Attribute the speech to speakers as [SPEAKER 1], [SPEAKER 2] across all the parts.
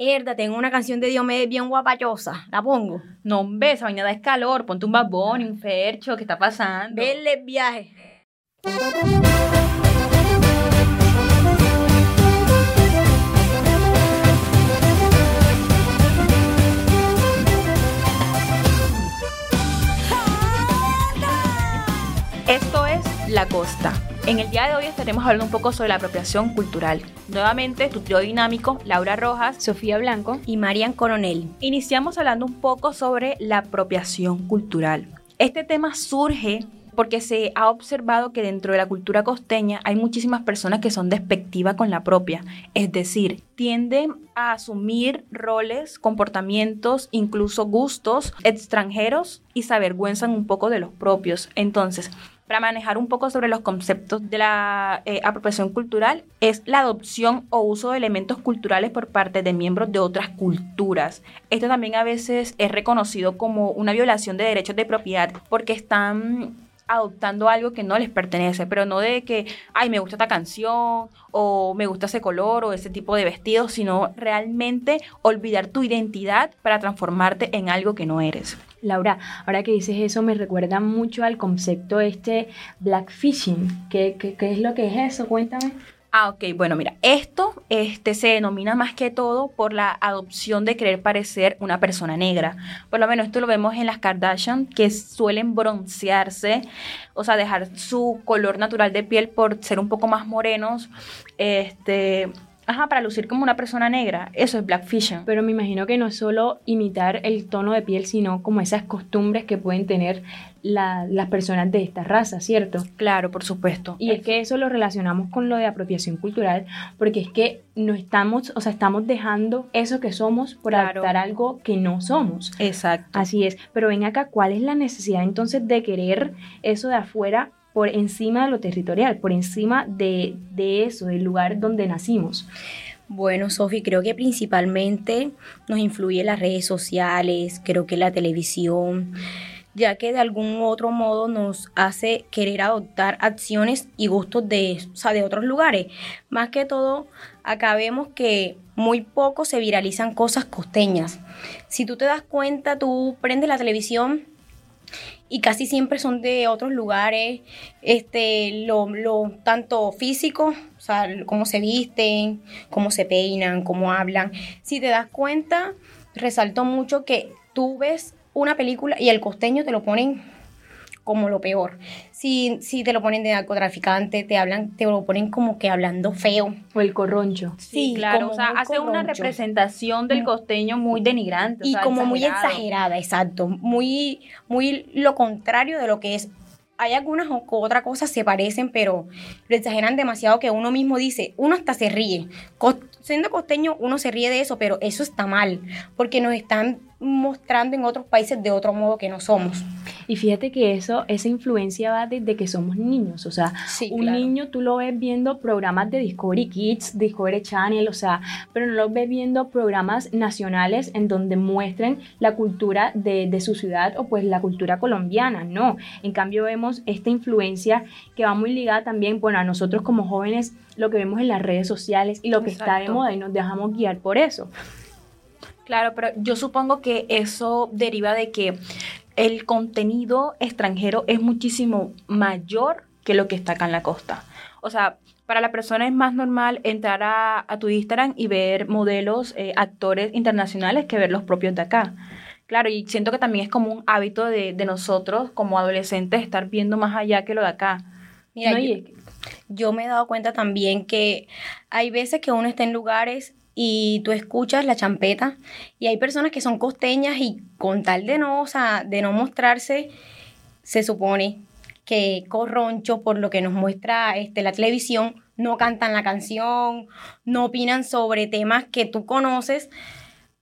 [SPEAKER 1] Herda, tengo una canción de Diomedes bien guapachosa. ¿La pongo?
[SPEAKER 2] No, hombre, esa vaina da calor. Ponte un babón, un fercho, ¿qué está pasando?
[SPEAKER 1] Verle el viaje.
[SPEAKER 2] Esto es La Costa. En el día de hoy estaremos hablando un poco sobre la apropiación cultural. Nuevamente, tu trío dinámico, Laura Rojas,
[SPEAKER 3] Sofía Blanco
[SPEAKER 1] Y Marian Coronel.
[SPEAKER 2] Iniciamos hablando un poco sobre la apropiación cultural. Este tema surge porque se ha observado que dentro de la cultura costeña hay muchísimas personas que son despectivas con la propia, es decir, tienden a asumir roles, comportamientos, incluso gustos extranjeros y se avergüenzan un poco de los propios. Entonces, para manejar un poco sobre los conceptos de la eh, apropiación cultural es la adopción o uso de elementos culturales por parte de miembros de otras culturas. Esto también a veces es reconocido como una violación de derechos de propiedad porque están adoptando algo que no les pertenece, pero no de que, ay, me gusta esta canción o me gusta ese color o ese tipo de vestido, sino realmente olvidar tu identidad para transformarte en algo que no eres.
[SPEAKER 3] Laura, ahora que dices eso me recuerda mucho al concepto este blackfishing. ¿Qué, qué, qué es lo que es eso? Cuéntame.
[SPEAKER 2] Ah, ok, bueno, mira, esto este, se denomina más que todo por la adopción de querer parecer una persona negra. Por lo menos esto lo vemos en las Kardashian, que suelen broncearse, o sea, dejar su color natural de piel por ser un poco más morenos, este, Ajá, para lucir como una persona negra. Eso es blackfishing.
[SPEAKER 3] Pero me imagino que no es solo imitar el tono de piel, sino como esas costumbres que pueden tener la- las personas de esta raza, ¿cierto?
[SPEAKER 2] Claro, por supuesto.
[SPEAKER 3] Y es que eso lo relacionamos con lo de apropiación cultural, porque es que no estamos, o sea, estamos dejando eso que somos por
[SPEAKER 2] Claro.
[SPEAKER 3] adaptar algo que no somos.
[SPEAKER 2] Exacto.
[SPEAKER 3] Así es, pero ven acá, ¿cuál es la necesidad entonces de querer eso de afuera por encima de lo territorial, por encima de, de eso, del lugar donde nacimos?
[SPEAKER 1] Bueno, Sofi, creo que principalmente nos influye las redes sociales, creo que la televisión, ya que de algún otro modo nos hace querer adoptar acciones y gustos de, o sea, de otros lugares. Más que todo, acá vemos que muy poco se viralizan cosas costeñas. Si tú te das cuenta, tú prendes la televisión y casi siempre son de otros lugares, este, lo, lo tanto físico, o sea, cómo se visten, cómo se peinan, cómo hablan. Si te das cuenta, resaltó mucho que tú ves una película y el costeño te lo ponen como lo peor. Si, si te lo ponen de narcotraficante, te hablan, te lo ponen como que hablando feo.
[SPEAKER 3] O el corroncho.
[SPEAKER 2] Sí,
[SPEAKER 1] Sí,
[SPEAKER 2] claro.
[SPEAKER 1] como
[SPEAKER 2] O sea,
[SPEAKER 1] muy
[SPEAKER 2] hace una representación del
[SPEAKER 1] Mm.
[SPEAKER 2] costeño muy denigrante. o
[SPEAKER 1] y
[SPEAKER 2] sea,
[SPEAKER 1] como muy exagerada, exacto, muy, muy lo contrario de lo que es. Hay algunas o otra cosas se parecen, pero lo exageran demasiado que uno mismo dice, uno hasta se ríe. Co- siendo costeño, uno se ríe de eso, pero eso está mal, porque nos están mostrando en otros países de otro modo que no somos.
[SPEAKER 3] Y fíjate que eso, esa influencia va desde que somos niños. O sea,
[SPEAKER 1] Sí,
[SPEAKER 3] un
[SPEAKER 1] claro.
[SPEAKER 3] niño tú lo ves viendo programas de Discovery Kids, Discovery Channel, o sea, pero no lo ves viendo programas nacionales en donde muestren la cultura de, de su ciudad o pues la cultura colombiana. No. En cambio vemos esta influencia que va muy ligada también, bueno, a nosotros como jóvenes, lo que vemos en las redes sociales y lo que está de moda y nos dejamos guiar por eso.
[SPEAKER 2] Claro, pero yo supongo que eso deriva de que el contenido extranjero es muchísimo mayor que lo que está acá en la costa. O sea, para la persona es más normal entrar a, a tu Instagram y ver modelos, eh, actores internacionales que ver los propios de acá. Claro, y siento que también es como un hábito de, de nosotros como adolescentes estar viendo más allá que lo de acá.
[SPEAKER 1] Mira,
[SPEAKER 3] No,
[SPEAKER 1] yo- yo me he dado cuenta también que hay veces que uno está en lugares y tú escuchas la champeta y hay personas que son costeñas y con tal de no, o sea, de no mostrarse, se supone que corroncho por lo que nos muestra este, la televisión, no cantan la canción, no opinan sobre temas que tú conoces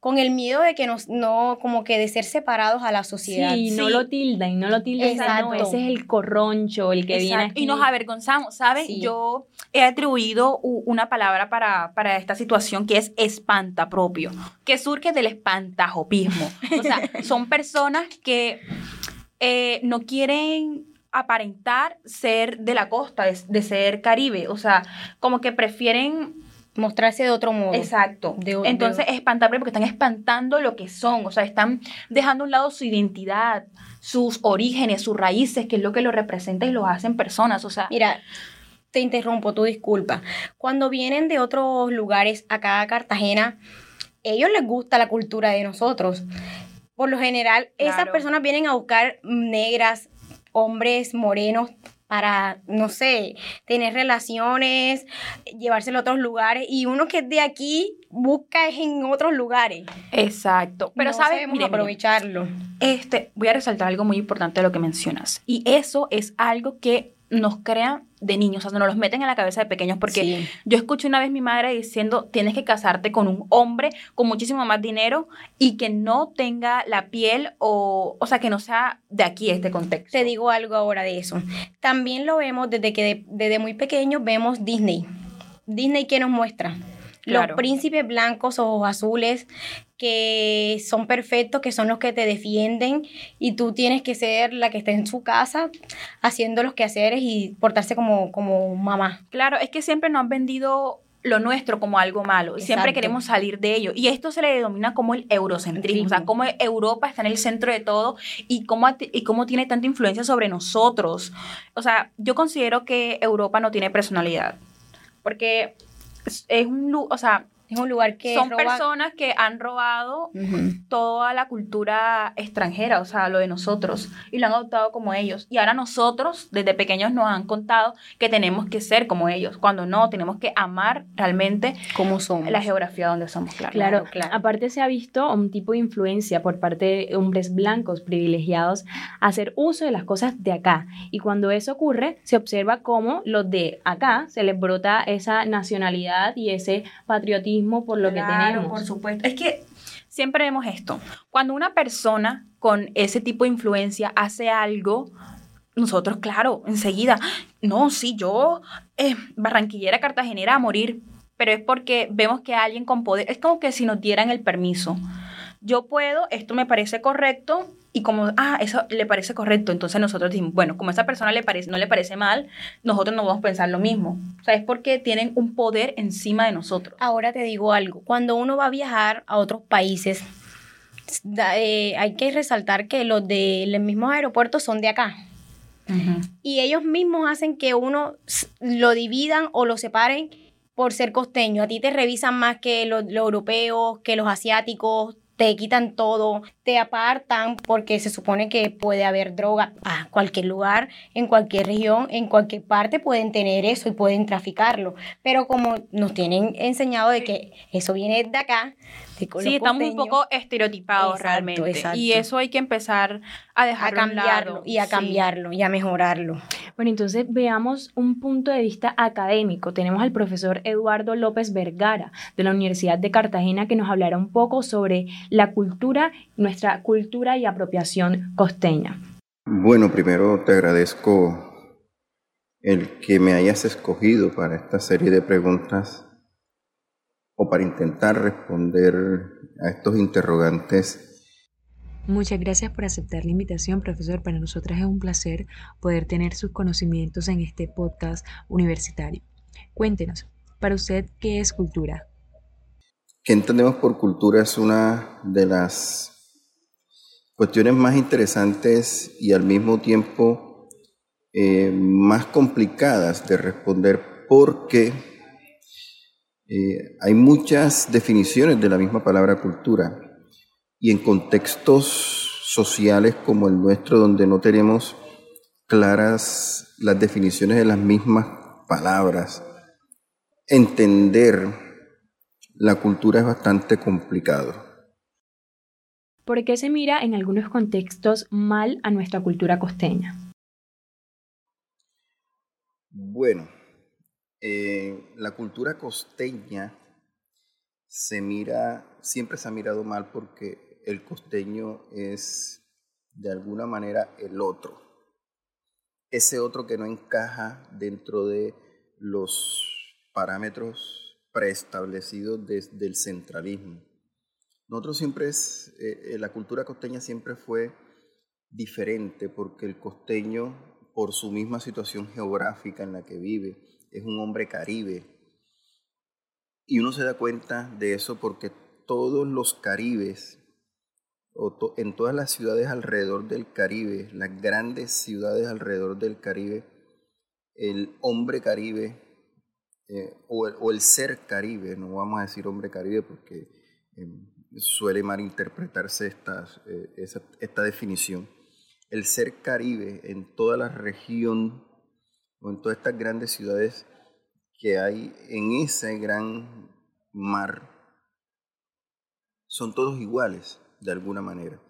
[SPEAKER 1] con el miedo de que nos, no, como que de ser separados a la sociedad.
[SPEAKER 3] Sí, no lo tildan, no lo tildan,
[SPEAKER 1] Exacto.
[SPEAKER 3] no, ese es el corroncho, el que viene aquí.
[SPEAKER 2] Y nos avergonzamos, ¿sabes?
[SPEAKER 1] Sí.
[SPEAKER 2] Yo he atribuido una palabra para, para esta situación que es espantapropio, que surge del espantajopismo. O sea, son personas que eh, no quieren aparentar ser de la costa, de, de ser caribe. O sea, como que prefieren
[SPEAKER 1] mostrarse de otro modo.
[SPEAKER 2] Exacto. Entonces, espantable porque están espantando lo que son, o sea, están dejando a un lado su identidad, sus orígenes, sus raíces, que es lo que lo representa y lo hacen personas, o sea.
[SPEAKER 1] Mira, te interrumpo, tu disculpa. Cuando vienen de otros lugares acá a Cartagena, ellos les gusta la cultura de nosotros. Por lo general, esas personas vienen a buscar negras, hombres morenos, para, no sé, tener relaciones, llevárselo a otros lugares. Y uno que es de aquí busca es en otros lugares.
[SPEAKER 2] Exacto. Pero sabes,
[SPEAKER 1] aprovecharlo.
[SPEAKER 2] Este, voy a resaltar algo muy importante de lo que mencionas. Y eso es algo que nos crean de niños, o sea, nos los meten en la cabeza de pequeños, porque yo escuché una vez mi madre diciendo, tienes que casarte con un hombre con muchísimo más dinero y que no tenga la piel o, o sea, que no sea de aquí este contexto.
[SPEAKER 1] Te digo algo ahora de eso. También lo vemos desde que desde muy pequeños vemos Disney. Disney que nos muestra los príncipes blancos, ojos azules, que son perfectos, que son los que te defienden y tú tienes que ser la que esté en su casa haciendo los quehaceres y portarse como, como mamá.
[SPEAKER 2] Claro, es que siempre nos han vendido lo nuestro como algo malo. Siempre queremos salir de ello. Y esto se le denomina como el eurocentrismo, o sea, cómo Europa está en el centro de todo y cómo, y cómo tiene tanta influencia sobre nosotros. O sea, yo considero que Europa no tiene personalidad. Porque es un, o sea,
[SPEAKER 1] es un lugar que
[SPEAKER 2] son personas que han robado toda la cultura extranjera, o sea, lo de nosotros, y lo han adoptado como ellos. Y ahora nosotros, desde pequeños, nos han contado que tenemos que ser como ellos, cuando no, tenemos que amar realmente
[SPEAKER 1] como somos.
[SPEAKER 2] la geografía donde somos.
[SPEAKER 3] Claro, claro, claro. Aparte se ha visto un tipo de influencia por parte de hombres blancos privilegiados a hacer uso de las cosas de acá. Y cuando eso ocurre, se observa cómo los de acá se les brota esa nacionalidad y ese patriotismo por lo que tenemos.
[SPEAKER 2] Por supuesto. Es que siempre vemos esto. Cuando una persona con ese tipo de influencia hace algo, nosotros, claro, enseguida, no, sí, yo, eh, barranquillera, cartagenera, a morir. Pero es porque vemos que alguien con poder, es como que si nos dieran el permiso. Yo puedo, esto me parece correcto, y como, ah, eso le parece correcto, entonces nosotros decimos, bueno, como a esa persona le parece, no le parece mal, nosotros no vamos a pensar lo mismo. O sea, es porque tienen un poder encima de nosotros.
[SPEAKER 1] Ahora te digo algo, cuando uno va a viajar a otros países, eh, hay que resaltar que los de los mismos aeropuertos son de acá. Y ellos mismos hacen que uno lo dividan o lo separen por ser costeño. A ti te revisan más que los europeos, que los asiáticos, te quitan todo, te apartan porque se supone que puede haber droga a cualquier lugar, en cualquier región, en cualquier parte pueden tener eso y pueden traficarlo. Pero como nos tienen enseñado de que eso viene de acá,
[SPEAKER 2] sí, estamos un poco estereotipados realmente. Y eso hay que empezar a dejar
[SPEAKER 1] a cambiarlo y a cambiarlo y a mejorarlo.
[SPEAKER 3] Bueno, entonces veamos un punto de vista académico. Tenemos al profesor Eduardo López Vergara de la Universidad de Cartagena que nos hablará un poco sobre la cultura, nuestra cultura y apropiación costeña.
[SPEAKER 4] Bueno, primero te agradezco el que me hayas escogido para esta serie de preguntas o para intentar responder a estos interrogantes.
[SPEAKER 5] Muchas gracias por aceptar la invitación, profesor. Para nosotras es un placer poder tener sus conocimientos en este podcast universitario. Cuéntenos, para usted, ¿qué es cultura?
[SPEAKER 4] ¿Qué entendemos por cultura? Es una de las cuestiones más interesantes y al mismo tiempo eh, más complicadas de responder porque eh, hay muchas definiciones de la misma palabra cultura y en contextos sociales como el nuestro donde no tenemos claras las definiciones de las mismas palabras, entender la cultura es bastante complicado.
[SPEAKER 3] ¿Por qué se mira en algunos contextos mal a nuestra cultura costeña?
[SPEAKER 4] Bueno, eh, la cultura costeña se mira, siempre se ha mirado mal porque el costeño es de alguna manera el otro. Ese otro que no encaja dentro de los parámetros preestablecidos desde el centralismo. Nosotros siempre es, eh, eh, la cultura costeña siempre fue diferente porque el costeño, por su misma situación geográfica en la que vive, es un hombre caribe. Y uno se da cuenta de eso porque todos los caribes, o en todas las ciudades alrededor del Caribe, las grandes ciudades alrededor del Caribe, el hombre caribe eh, o, el, ser caribe, no vamos a decir hombre caribe porque em, suele malinterpretarse esta, eh, esta definición. El ser caribe en toda la región o en todas estas grandes ciudades que hay en ese gran mar son todos iguales de alguna manera.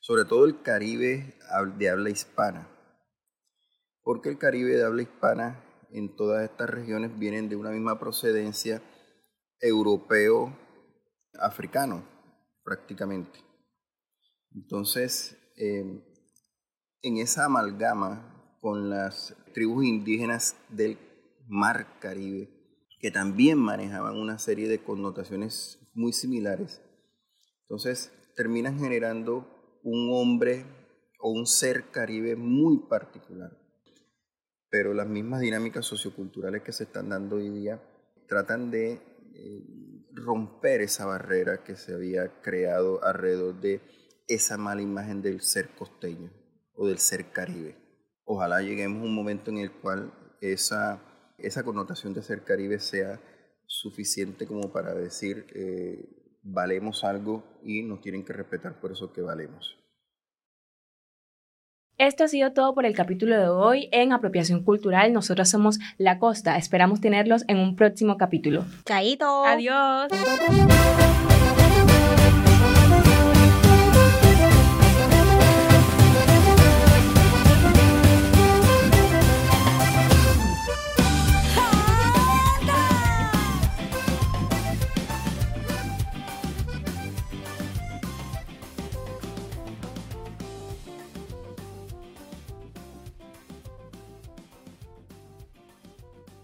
[SPEAKER 4] Sobre todo el Caribe de habla hispana. Porque el Caribe de habla hispana en todas estas regiones vienen de una misma procedencia europeo-africano, prácticamente. Entonces, em, en esa amalgama con las tribus indígenas del mar Caribe, que también manejaban una serie de connotaciones muy similares, entonces terminan generando un hombre o un ser caribe muy particular. Pero las mismas dinámicas socioculturales que se están dando hoy día tratan de eh, romper esa barrera que se había creado alrededor de esa mala imagen del ser costeño o del ser caribe. Ojalá lleguemos a un momento en el cual esa, esa connotación de ser caribe sea suficiente como para decir eh, valemos algo y nos tienen que respetar por eso que valemos.
[SPEAKER 3] Esto ha sido todo por el capítulo de hoy en Apropiación Cultural. Nosotros somos La Costa. Esperamos tenerlos en un próximo capítulo.
[SPEAKER 1] Chaito.
[SPEAKER 2] Adiós.